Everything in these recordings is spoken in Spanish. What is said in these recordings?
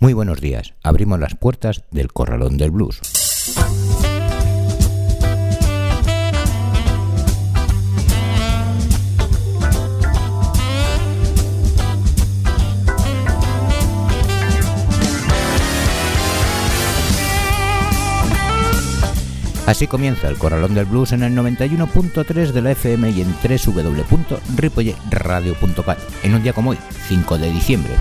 Muy buenos días, abrimos las puertas del Corralón del Blues. Así comienza el Corralón del Blues en el 91.3 de la FM y en www.ripolleradio.cat en un día como hoy, 5 de diciembre.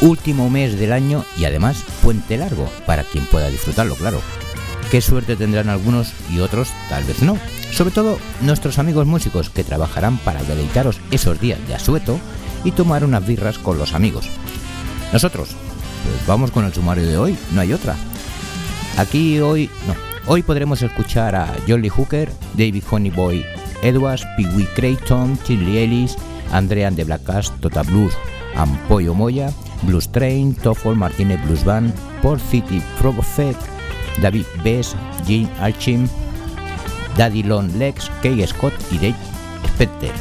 Último mes del año y además puente largo, para quien pueda disfrutarlo, claro. Qué suerte tendrán algunos y otros tal vez no. Sobre todo nuestros amigos músicos que trabajarán para deleitaros esos días de asueto y tomar unas birras con los amigos. Nosotros, pues vamos con el sumario de hoy, no hay otra. Aquí hoy, no, hoy podremos escuchar a Jolly Hooker, David Honeyboy Edwards, Pee Wee Creighton, Chili Ellis, Andrea de Black Tota Blues, Ampollo Moya, Blues Train, Toffol Martínez Blues Band, Port City Prophet, David Bess, Jim Archim, Daddy Long Legs, Kay Scott y Dave Specter.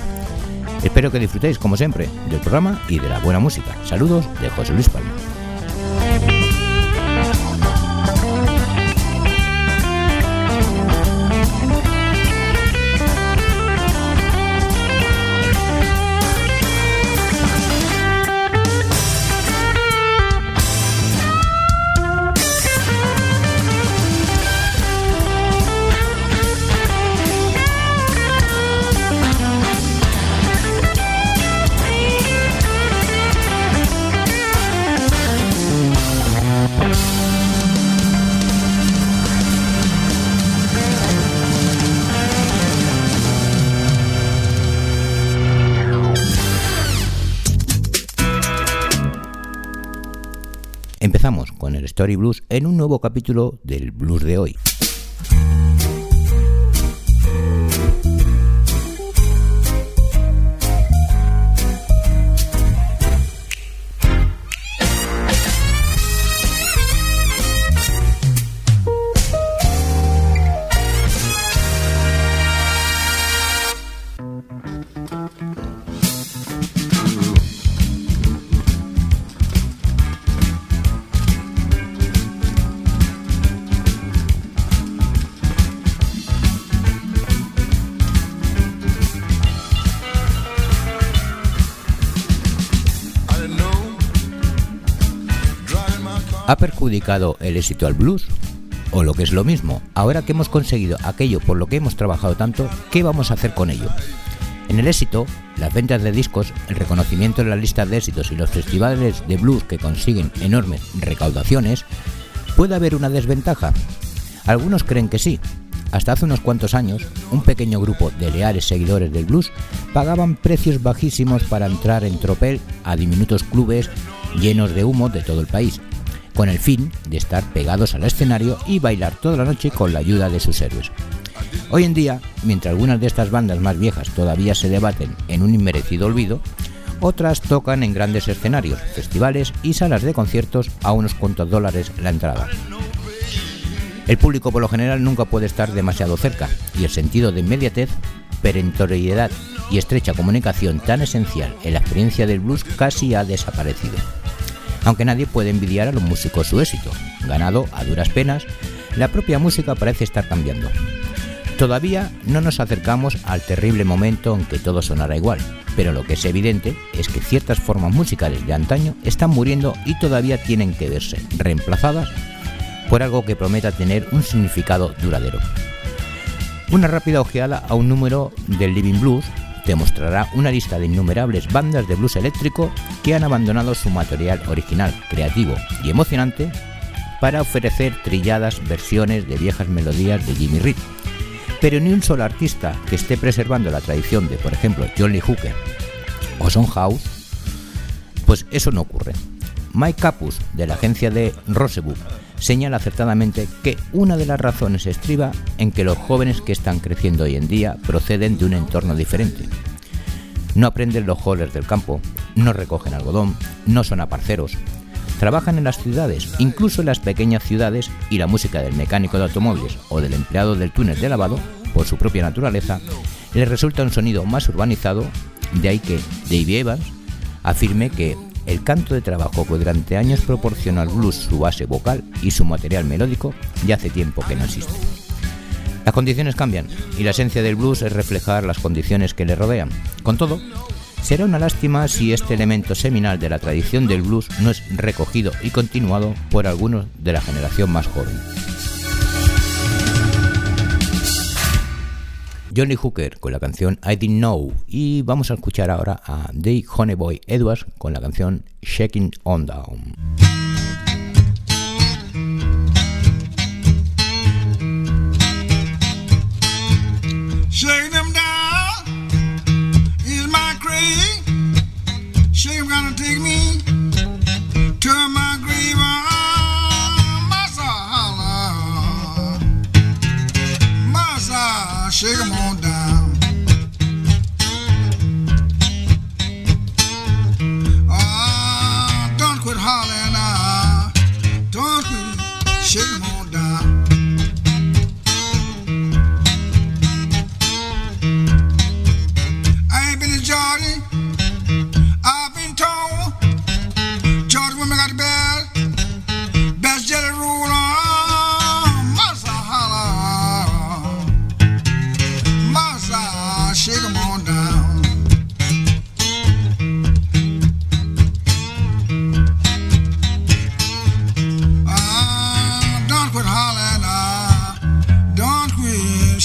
Espero que disfrutéis, como siempre, del programa y de la buena música. Saludos de José Luis Palma. En un nuevo capítulo del Blues de hoy. ¿Ha perjudicado el éxito al blues? O lo que es lo mismo, ahora que hemos conseguido aquello por lo que hemos trabajado tanto, ¿qué vamos a hacer con ello? En el éxito, las ventas de discos, el reconocimiento en las listas de éxitos y los festivales de blues que consiguen enormes recaudaciones, ¿puede haber una desventaja? Algunos creen que sí. Hasta hace unos cuantos años, un pequeño grupo de leales seguidores del blues pagaban precios bajísimos para entrar en tropel a diminutos clubes llenos de humo de todo el país, con el fin de estar pegados al escenario y bailar toda la noche con la ayuda de sus héroes. Hoy en día, mientras algunas de estas bandas más viejas todavía se debaten en un inmerecido olvido, otras tocan en grandes escenarios, festivales y salas de conciertos a unos cuantos dólares la entrada. El público por lo general nunca puede estar demasiado cerca y el sentido de inmediatez, perentoriedad y estrecha comunicación tan esencial en la experiencia del blues casi ha desaparecido aunque nadie puede envidiar a los músicos su éxito. Ganado a duras penas, la propia música parece estar cambiando. Todavía no nos acercamos al terrible momento en que todo sonará igual, pero lo que es evidente es que ciertas formas musicales de antaño están muriendo y todavía tienen que verse reemplazadas por algo que prometa tener un significado duradero. Una rápida ojeada a un número del Living Blues te mostrará una lista de innumerables bandas de blues eléctrico que han abandonado su material original, creativo y emocionante para ofrecer trilladas versiones de viejas melodías de Jimmy Reed. Pero ni un solo artista que esté preservando la tradición de, por ejemplo, Johnny Hooker o Son House, pues eso no ocurre. Mike Capus, de la agencia de Rosebud, señala acertadamente que una de las razones estriba en que los jóvenes que están creciendo hoy en día proceden de un entorno diferente. No aprenden los hollers del campo, no recogen algodón, no son aparceros, trabajan en las ciudades, incluso en las pequeñas ciudades, y la música del mecánico de automóviles o del empleado del túnel de lavado por su propia naturaleza, le resulta un sonido más urbanizado, de ahí que Dave Evans afirme que el canto de trabajo que durante años proporciona al blues su base vocal y su material melódico ya hace tiempo que no existe. Las condiciones cambian y la esencia del blues es reflejar las condiciones que le rodean. Con todo, será una lástima si este elemento seminal de la tradición del blues no es recogido y continuado por algunos de la generación más joven. Johnny Hooker con la canción I Didn't Know y vamos a escuchar ahora a Dave Honeyboy Edwards con la canción Shaking On Down.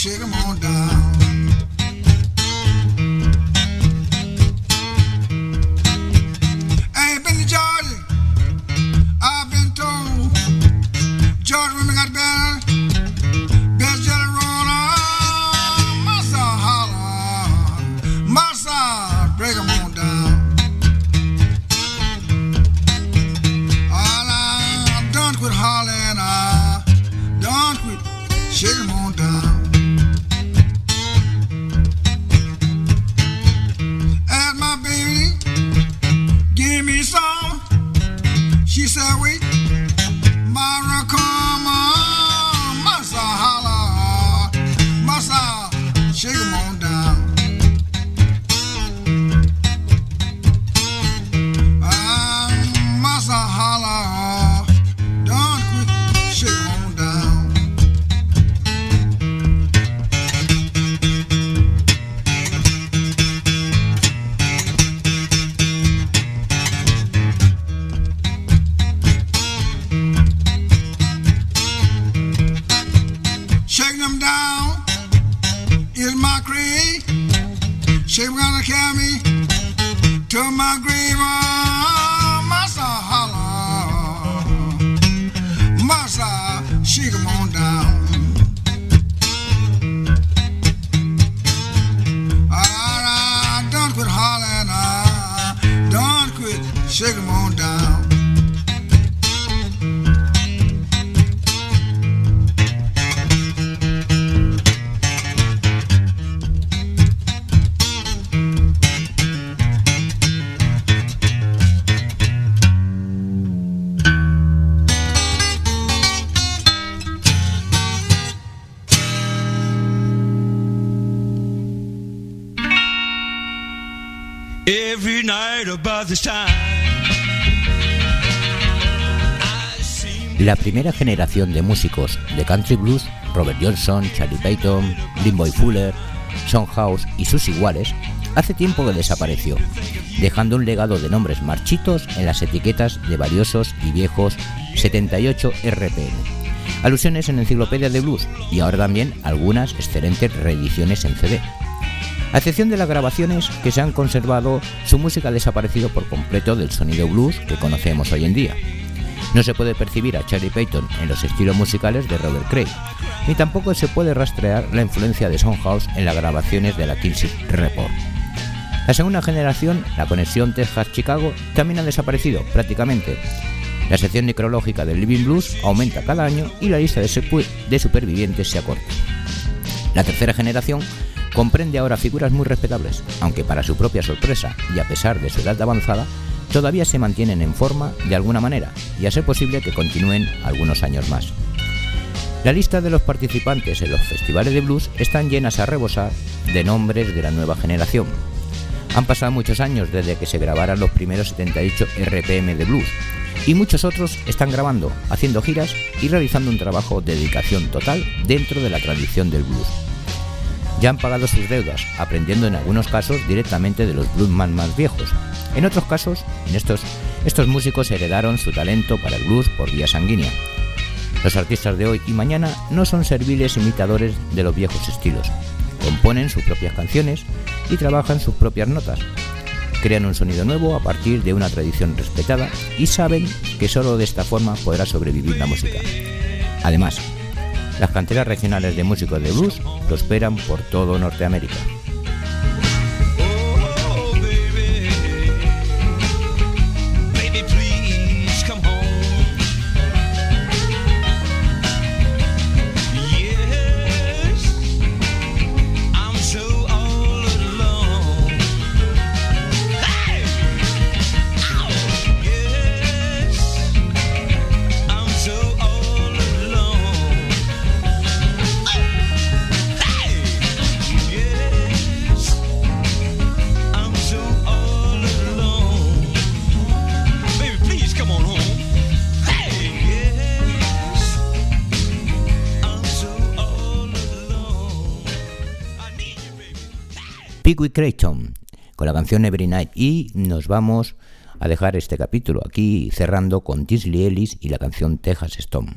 chega, mano. La primera generación de músicos de country blues, Robert Johnson, Charlie Payton, Boy Fuller, Son House y sus iguales, hace tiempo que desapareció, dejando un legado de nombres marchitos en las etiquetas de valiosos y viejos 78 RPM. Alusiones en Enciclopedia de Blues y ahora también algunas excelentes reediciones en CD. A excepción de las grabaciones que se han conservado, su música ha desaparecido por completo del sonido blues que conocemos hoy en día. No se puede percibir a Charlie Payton en los estilos musicales de Robert Cray, ni tampoco se puede rastrear la influencia de Soundhouse en las grabaciones de la Kinsey Report. La segunda generación, la conexión Texas-Chicago, también ha desaparecido prácticamente. La sección necrológica del Living Blues aumenta cada año y la lista de, supervivientes se acorta. La tercera generación comprende ahora figuras muy respetables, aunque para su propia sorpresa y a pesar de su edad avanzada, todavía se mantienen en forma de alguna manera y a ser posible que continúen algunos años más. La lista de los participantes en los festivales de blues están llenas a rebosar de nombres de la nueva generación. Han pasado muchos años desde que se grabaran los primeros 78 RPM de blues y muchos otros están grabando, haciendo giras y realizando un trabajo de dedicación total dentro de la tradición del blues. Ya han pagado sus deudas, aprendiendo en algunos casos directamente de los bluesman más viejos. En otros casos, en estos, estos músicos heredaron su talento para el blues por vía sanguínea. Los artistas de hoy y mañana no son serviles imitadores de los viejos estilos. Componen sus propias canciones y trabajan sus propias notas, crean un sonido nuevo a partir de una tradición respetada y saben que solo de esta forma podrá sobrevivir la música. Además, las canteras regionales de músicos de blues prosperan por todo Norteamérica. Creighton con la canción Every Night y nos vamos a dejar este capítulo aquí cerrando con Tinsley Ellis y la canción Texas Stone.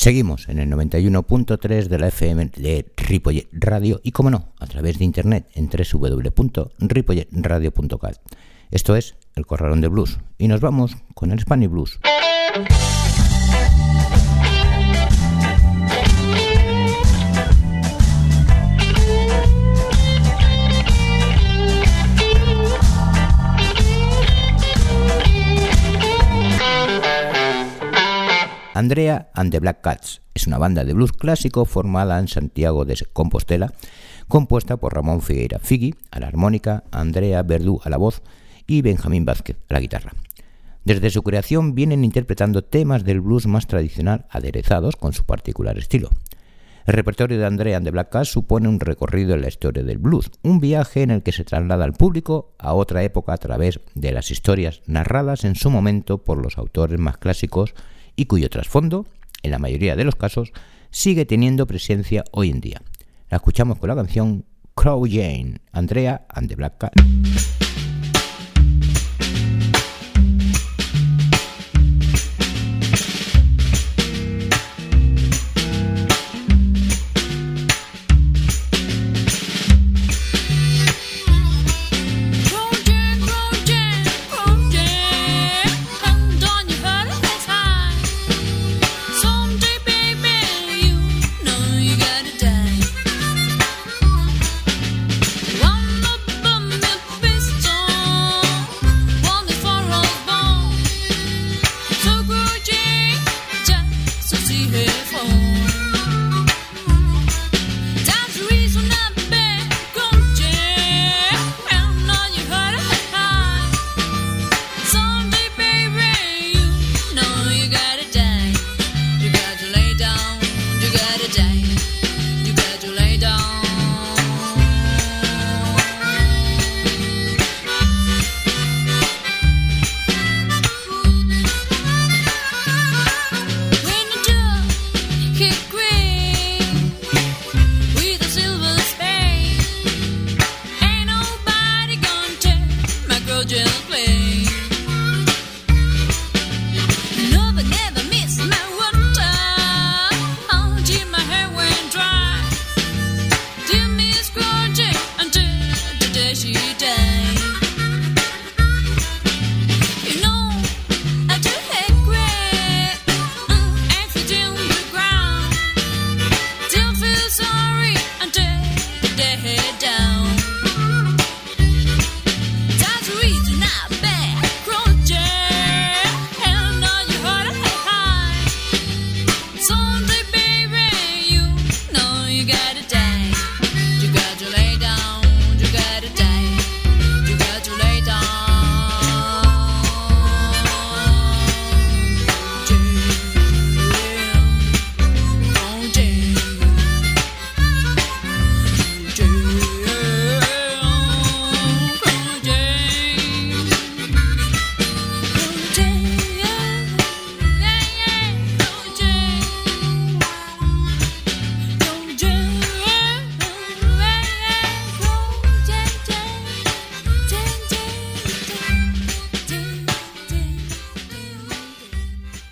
Seguimos en el 91.3 de la FM de Ripollet Radio y, como no, a través de internet en www.ripolletradio.cat. Esto es El Corralón de Blues y nos vamos con el Spanish Blues. Andrea and the Black Cats es una banda de blues clásico formada en Santiago de Compostela, compuesta por Ramón Figueira Figui a la armónica, Andrea Verdú a la voz y Benjamín Vázquez a la guitarra. Desde su creación vienen interpretando temas del blues más tradicional aderezados con su particular estilo. El repertorio de Andrea and the Black Cats supone un recorrido en la historia del blues, un viaje en el que se traslada al público a otra época a través de las historias narradas en su momento por los autores más clásicos y cuyo trasfondo, en la mayoría de los casos, sigue teniendo presencia hoy en día. La escuchamos con la canción Crow Jane, Andrea and the Black Cat.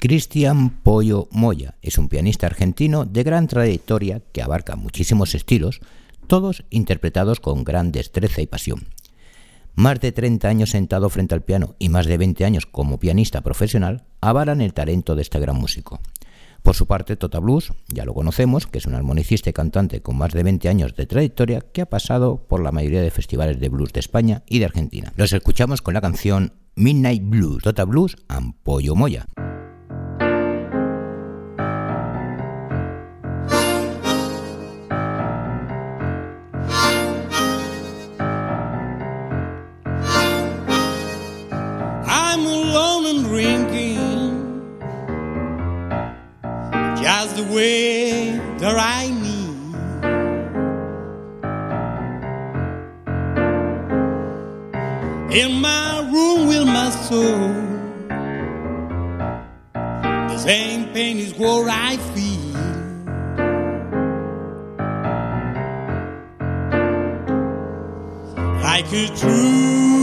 Cristian Pollo Moya es un pianista argentino de gran trayectoria que abarca muchísimos estilos, todos interpretados con gran destreza y pasión. Más de 30 años sentado frente al piano y más de 20 años como pianista profesional avalan el talento de este gran músico. Por su parte, Tota Blues, ya lo conocemos, que es un armonicista y cantante con más de 20 años de trayectoria que ha pasado por la mayoría de festivales de blues de España y de Argentina. Los escuchamos con la canción Midnight Blues, Tota Blues, Ampollo Moya. The way that I need. In my room with my soul, the same pain is what I feel. Like a true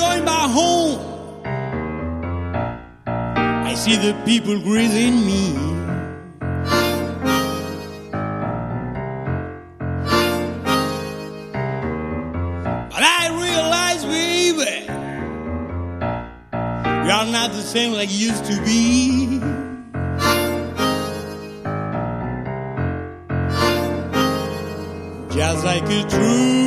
going back home, I see the people greeting me. But I realize, baby, we are not the same like used to be. Just like a true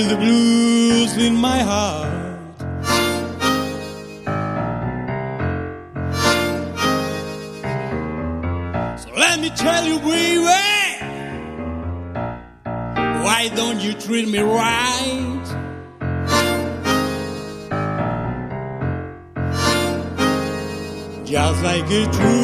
feel the blues in my heart. So let me tell you, baby, why don't you treat me right? Just like a true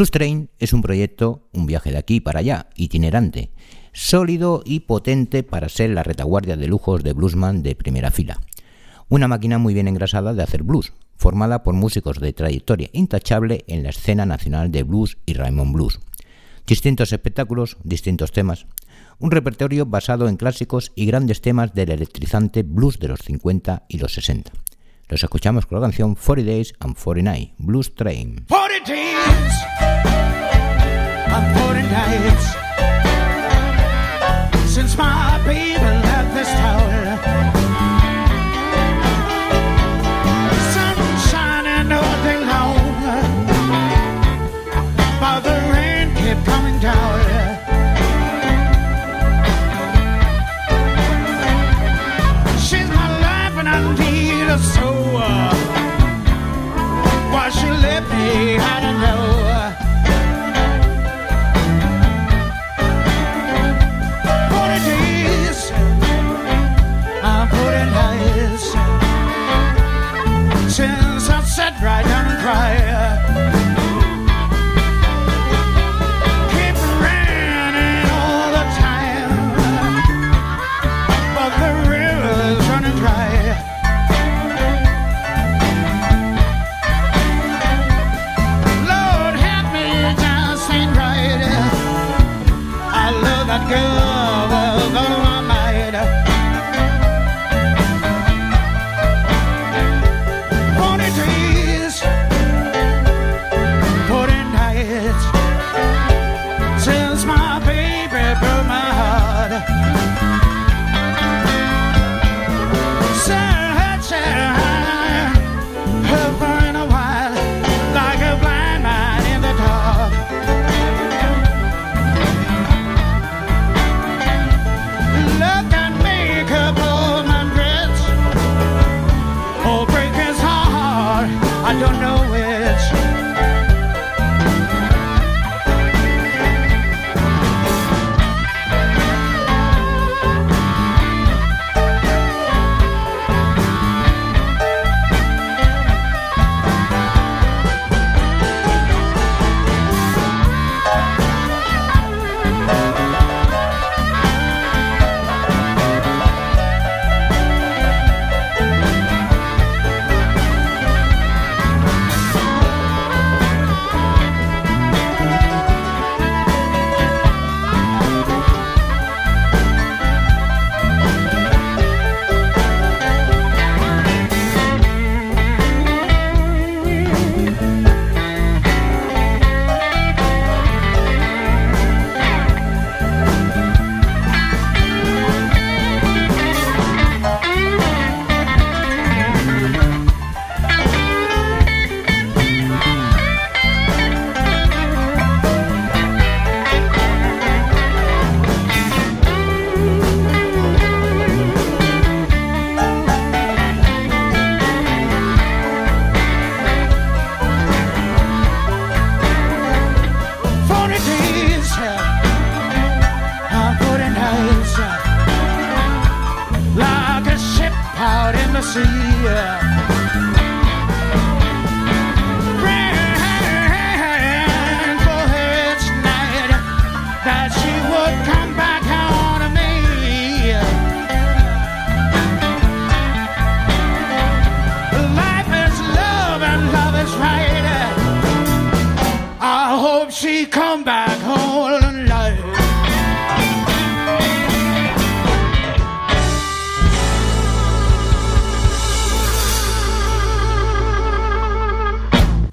Blues Train es un proyecto, un viaje de aquí para allá, itinerante, sólido y potente para ser la retaguardia de lujos de bluesman de primera fila. Una máquina muy bien engrasada de hacer blues, formada por músicos de trayectoria intachable en la escena nacional de blues y Raymond Blues. Distintos espectáculos, distintos temas, un repertorio basado en clásicos y grandes temas del electrizante blues de los 50 y los 60. Los escuchamos con la canción 40 Days and 49, Blues Train. 40 days and 40 nights since my baby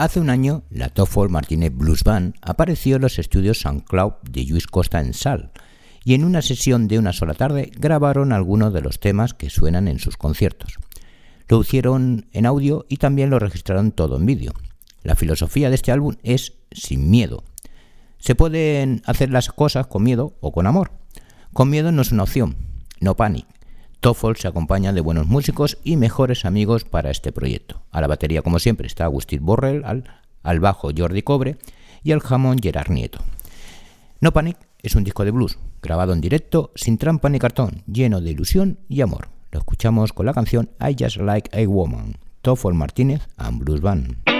Hace un año, la Toffol Martínez Blues Band apareció en los estudios SoundCloud de Luis Costa en Sal, y en una sesión de una sola tarde grabaron algunos de los temas que suenan en sus conciertos. Lo hicieron en audio y también lo registraron todo en vídeo. La filosofía de este álbum es sin miedo. Se pueden hacer las cosas con miedo o con amor. Con miedo no es una opción, no panic. Toffol se acompaña de buenos músicos y mejores amigos para este proyecto. A la batería, como siempre, está Agustín Borrell, al, al bajo Jordi Cobre y al jamón Gerard Nieto. No Panic es un disco de blues, grabado en directo, sin trampa ni cartón, lleno de ilusión y amor. Lo escuchamos con la canción I Just Like a Woman, Toffol Martínez and Blues Band.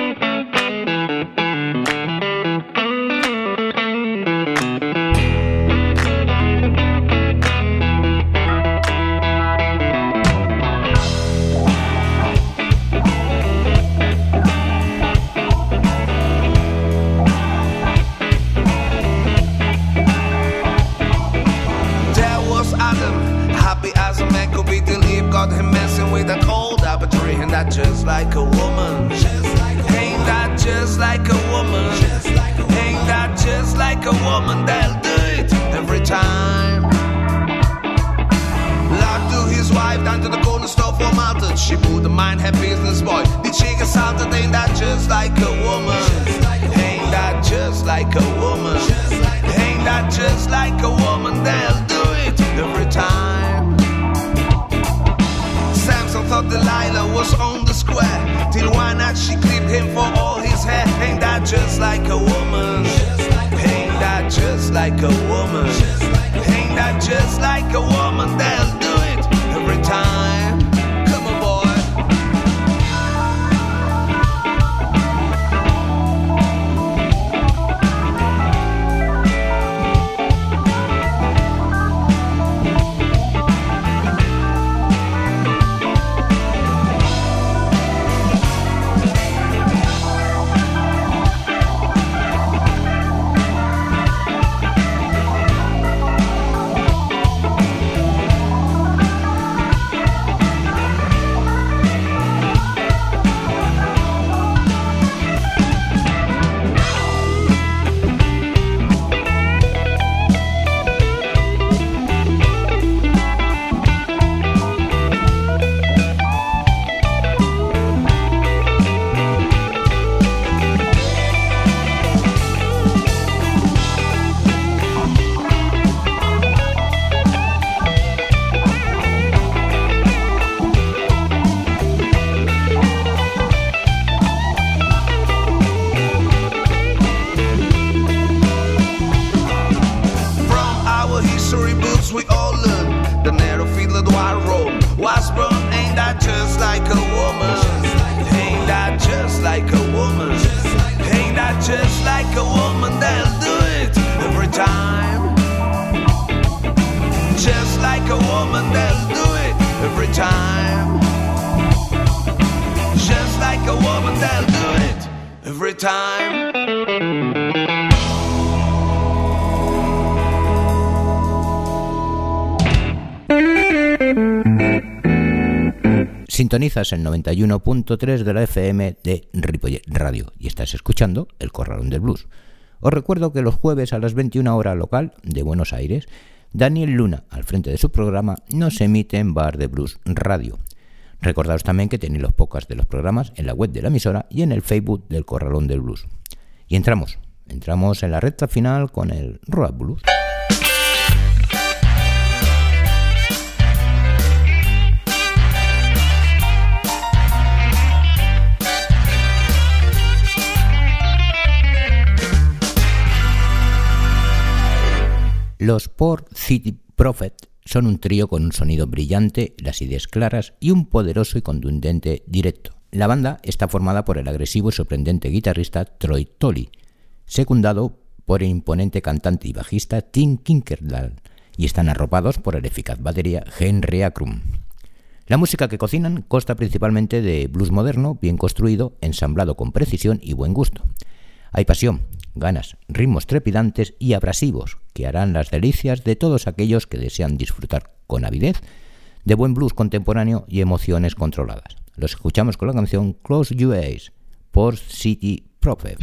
Sintonizas el 91.3 de la FM de Ripollet Radio y estás escuchando El Corralón del Blues. Os recuerdo que los jueves a las 21 horas local de Buenos Aires, Daniel Luna, al frente de su programa, nos emite en Bar de Blues Radio. Recordaos también que tenéis los podcasts de los programas en la web de la emisora y en el Facebook del Corralón del Blues. Y entramos, entramos en la recta final con el Road Blues. Los Port City Prophet son un trío con un sonido brillante, las ideas claras y un poderoso y contundente directo. La banda está formada por el agresivo y sorprendente guitarrista Troy Tolley, secundado por el imponente cantante y bajista Tim Kinkerdal, y están arropados por el eficaz batería Henry Akrum. La música que cocinan consta principalmente de blues moderno, bien construido, ensamblado con precisión y buen gusto. Hay pasión, ganas, ritmos trepidantes y abrasivos que harán las delicias de todos aquellos que desean disfrutar con avidez de buen blues contemporáneo y emociones controladas. Los escuchamos con la canción Close Your Eyes por City Prophet.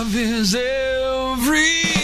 Love is everywhere.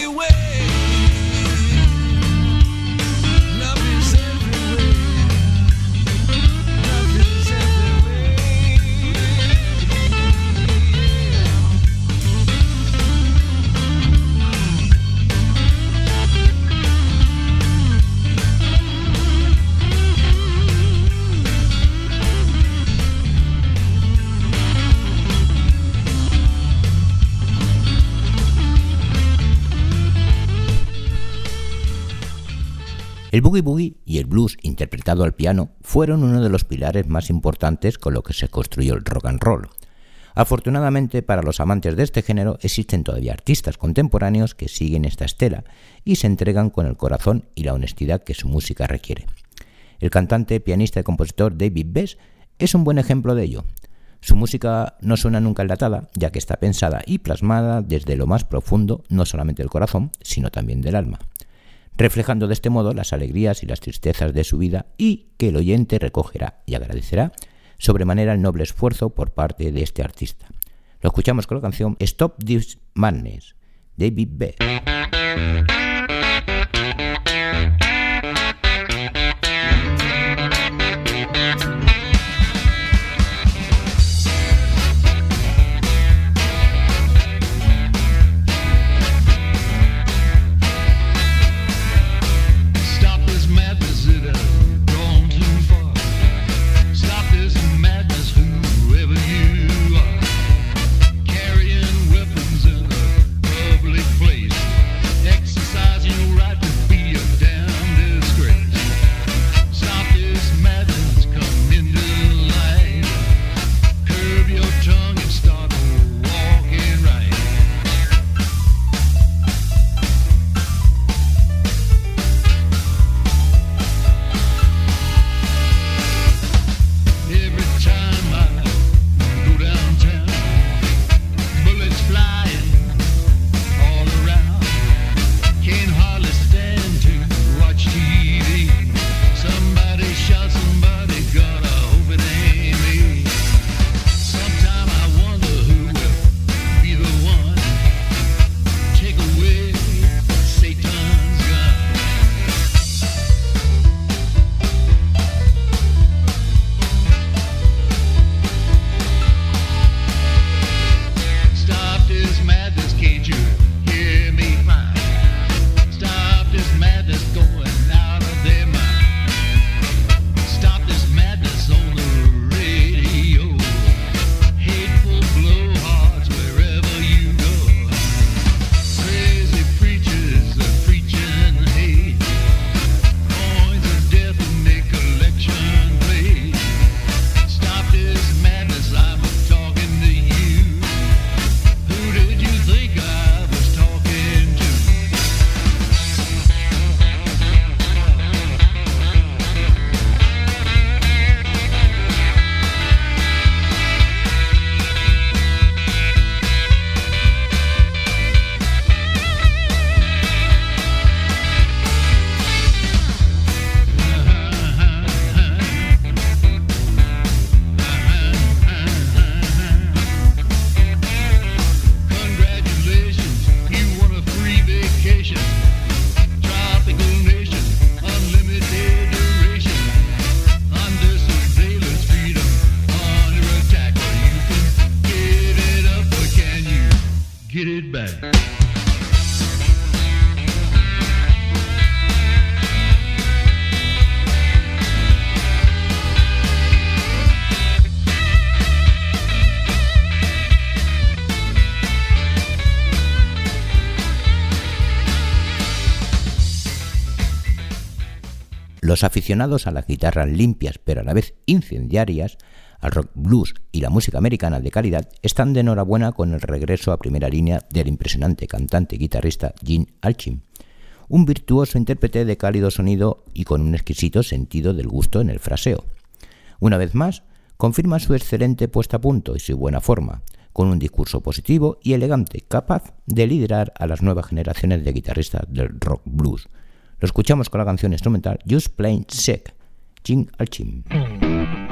El boogie boogie y el blues interpretado al piano fueron uno de los pilares más importantes con lo que se construyó el rock and roll. Afortunadamente para los amantes de este género existen todavía artistas contemporáneos que siguen esta estela y se entregan con el corazón y la honestidad que su música requiere. El cantante, pianista y compositor David Bess es un buen ejemplo de ello. Su música no suena nunca enlatada, ya que está pensada y plasmada desde lo más profundo, no solamente del corazón, sino también del alma reflejando de este modo las alegrías y las tristezas de su vida y que el oyente recogerá y agradecerá sobremanera el noble esfuerzo por parte de este artista. Lo escuchamos con la canción Stop This Madness, David B. Los aficionados a las guitarras limpias pero a la vez incendiarias, al rock blues y la música americana de calidad están de enhorabuena con el regreso a primera línea del impresionante cantante y guitarrista Gene Alchim, un virtuoso intérprete de cálido sonido y con un exquisito sentido del gusto en el fraseo. Una vez más, confirma su excelente puesta a punto y su buena forma, con un discurso positivo y elegante, capaz de liderar a las nuevas generaciones de guitarristas del rock blues. Lo escuchamos con la canción instrumental Just Plain Sick, Jim Alchim. Daddy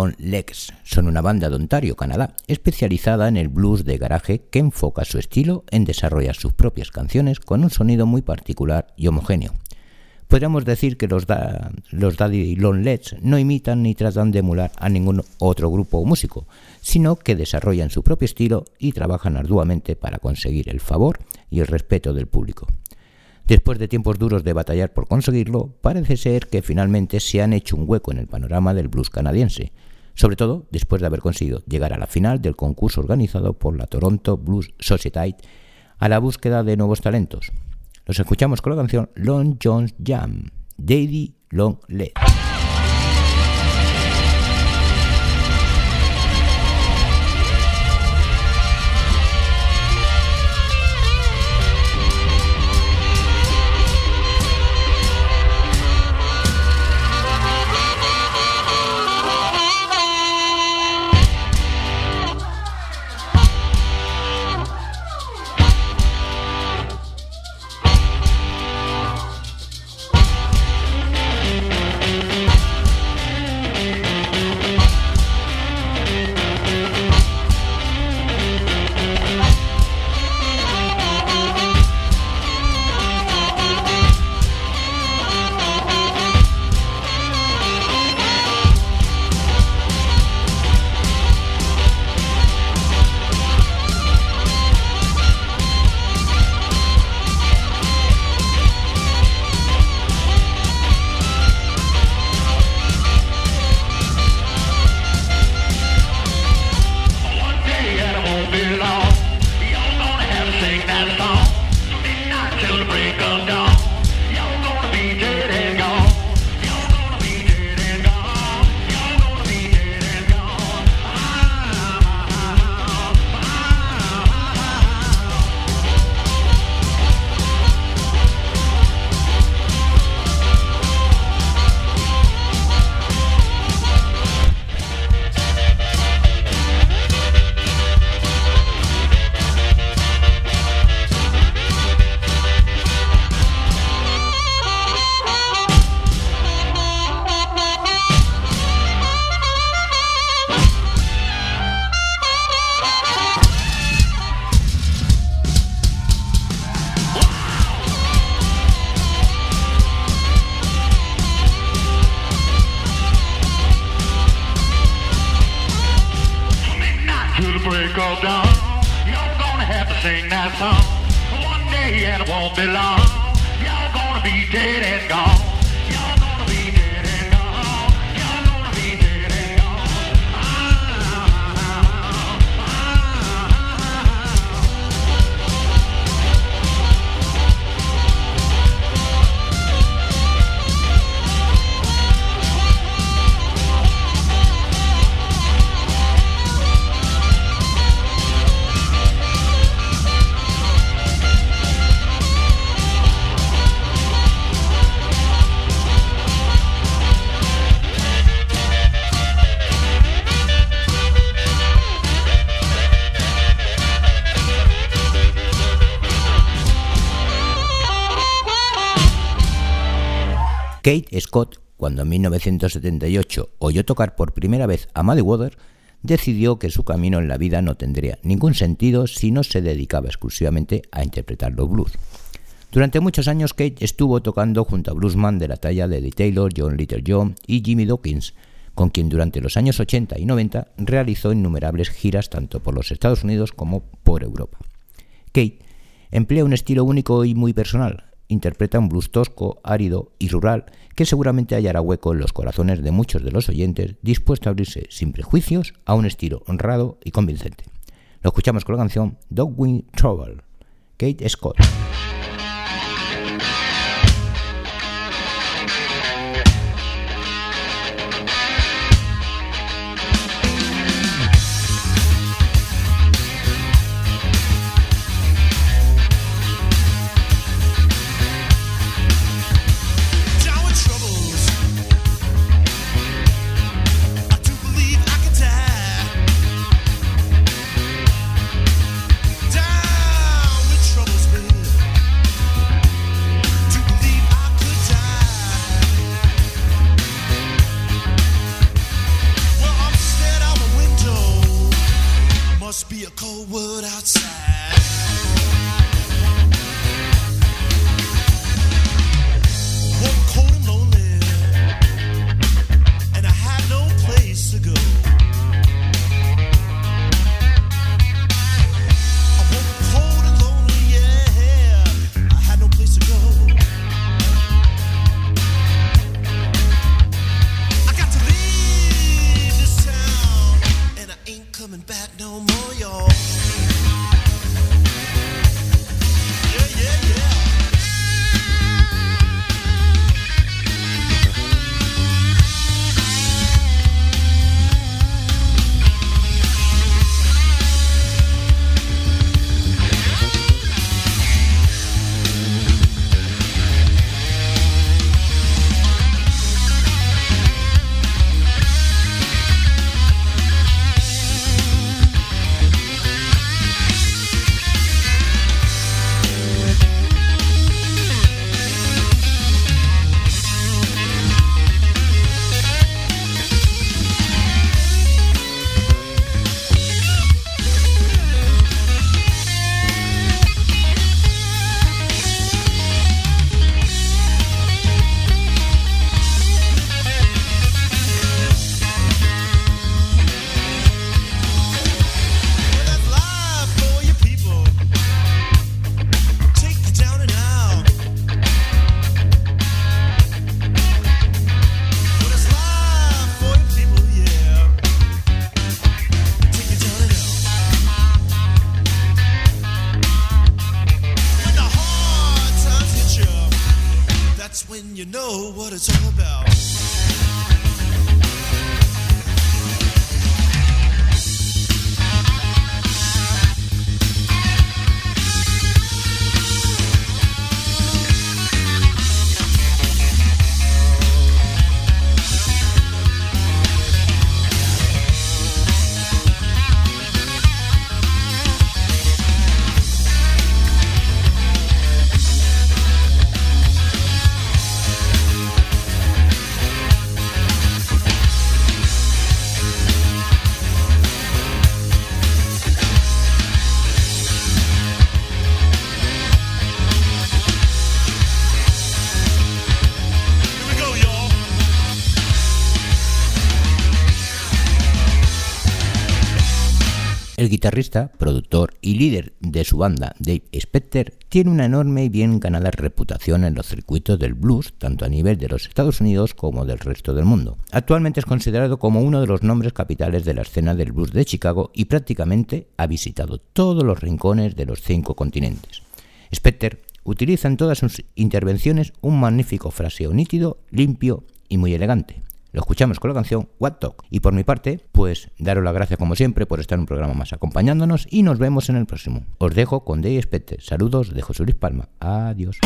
Long Legs. Son una banda de Ontario, Canadá, especializada en el blues de garaje que enfoca su estilo en desarrollar sus propias canciones con un sonido muy particular y homogéneo. Podríamos decir que los, da, los Daddy Long Legs no imitan ni tratan de emular a ningún otro grupo o músico, sino que desarrollan su propio estilo y trabajan arduamente para conseguir el favor y el respeto del público. Después de tiempos duros de batallar por conseguirlo, parece ser que finalmente se han hecho un hueco en el panorama del blues canadiense, sobre todo después de haber conseguido llegar a la final del concurso organizado por la Toronto Blues Society a la búsqueda de nuevos talentos. Los escuchamos con la canción Long John's Jam, Daddy Long Leg. Of dawn. Y'all gonna have to sing that song. One day and it won't be long. Y'all gonna be dead and gone. Kate Scott, cuando en 1978 oyó tocar por primera vez a Muddy Water, decidió que su camino en la vida no tendría ningún sentido si no se dedicaba exclusivamente a interpretar los blues. Durante muchos años Kate estuvo tocando junto a bluesman de la talla de Eddie Taylor, John Little John y Jimmy Dawkins, con quien durante los años 80 y 90 realizó innumerables giras tanto por los Estados Unidos como por Europa. Kate emplea un estilo único y muy personal, interpreta un blues tosco, árido y rural que seguramente hallará hueco en los corazones de muchos de los oyentes dispuestos a abrirse sin prejuicios a un estilo honrado y convincente. Lo escuchamos con la canción Dog Wing Trouble, Kate Scott. El guitarrista, productor y líder de su banda, Dave Specter, tiene una enorme y bien ganada reputación en los circuitos del blues, tanto a nivel de los Estados Unidos como del resto del mundo. Actualmente es considerado como uno de los nombres capitales de la escena del blues de Chicago y prácticamente ha visitado todos los rincones de los cinco continentes. Specter utiliza en todas sus intervenciones un magnífico fraseo nítido, limpio y muy elegante. Lo escuchamos con la canción What Talk. Y por mi parte, pues daros las gracias como siempre por estar en un programa más acompañándonos y nos vemos en el próximo. Os dejo con Dave Specter. Saludos de José Luis Palma. Adiós.